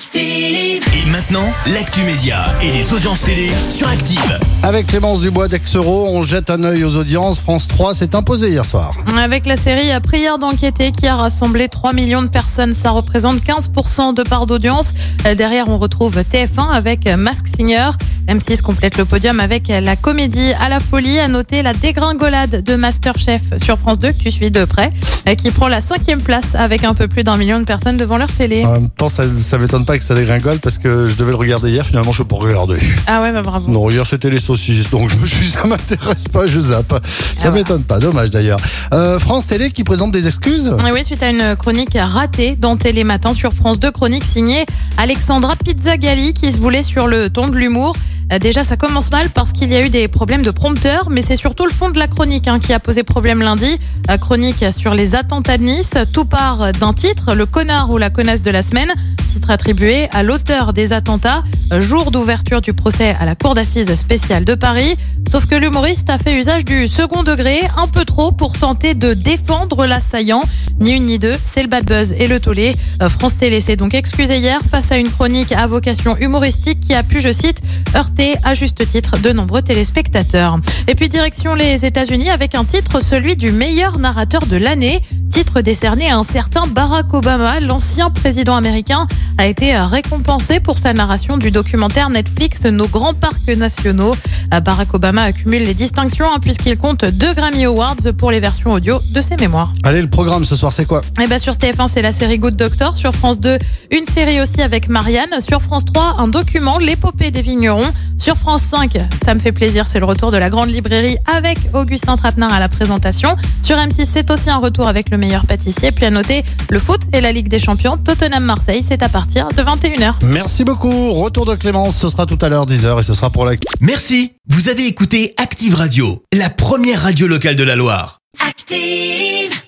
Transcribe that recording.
Active. Et maintenant, l'actu média et les audiences télé sur Active. Avec Clémence Dubois d'Exero, on jette un œil aux audiences. France 3 s'est imposé hier soir. Avec la série Prière d'enquêter qui a rassemblé 3 millions de personnes, ça représente 15% de part d'audience. Euh, Derrière, on retrouve TF1 avec Mask Singer. M6 complète le podium avec la comédie à la folie. À noter la dégringolade de Masterchef sur France 2 que tu suis de près, euh, qui prend la cinquième place avec un peu plus d'un million de personnes devant leur télé. En même temps, ça, ça m'étonne pas que ça dégringole parce que je devais le regarder hier. Finalement, je peux pas regarder. Ah ouais, bah bravo. Non, hier c'était les saucisses, donc je me suis dit, ça m'intéresse pas, je zappe. Ça Ah ouais. m'étonne pas, dommage d'ailleurs. Euh, France Télé qui présente des excuses Et Oui, suite à une chronique ratée dans Télématin sur France 2, chronique signée Alexandra Pizzagalli qui se voulait sur le ton de l'humour. Euh, Déjà, ça commence mal parce qu'il y a eu des problèmes de prompteur, mais c'est surtout le fond de la chronique hein, qui a posé problème lundi. Euh, Chronique sur les attentats de Nice. Tout part d'un titre, le connard ou la connasse de la semaine. Attribué à l'auteur des attentats, jour d'ouverture du procès à la Cour d'assises spéciale de Paris. Sauf que l'humoriste a fait usage du second degré, un peu trop pour tenter de défendre l'assaillant. Ni une ni deux, c'est le bad buzz et le tollé. Euh, France Télé s'est donc excusé hier face à une chronique à vocation humoristique qui a pu, je cite, heurter à juste titre de nombreux téléspectateurs. Et puis direction les États-Unis avec un titre, celui du meilleur narrateur de l'année. Titre décerné à un certain Barack Obama, l'ancien président américain, a été récompensé pour sa narration du documentaire Netflix Nos grands parcs nationaux. Euh, Barack Obama accumule les distinctions hein, puisqu'il compte deux Grammy Awards pour les versions audio de ses mémoires. Allez, le programme ce soir, c'est quoi? Et bah sur TF1, c'est la série Good Doctor. Sur France 2, une série aussi avec Marianne. Sur France 3, un document, l'épopée des vignerons. Sur France 5, ça me fait plaisir, c'est le retour de la grande librairie avec Augustin Trapenard à la présentation. Sur M6, c'est aussi un retour avec le meilleur pâtissier. Puis à noter le foot et la Ligue des Champions. Tottenham-Marseille, c'est à partir de 21h. Merci beaucoup. Retour de Clémence, ce sera tout à l'heure 10h et ce sera pour la Merci, vous avez écouté Active Radio, la première radio locale de la Loire. Active.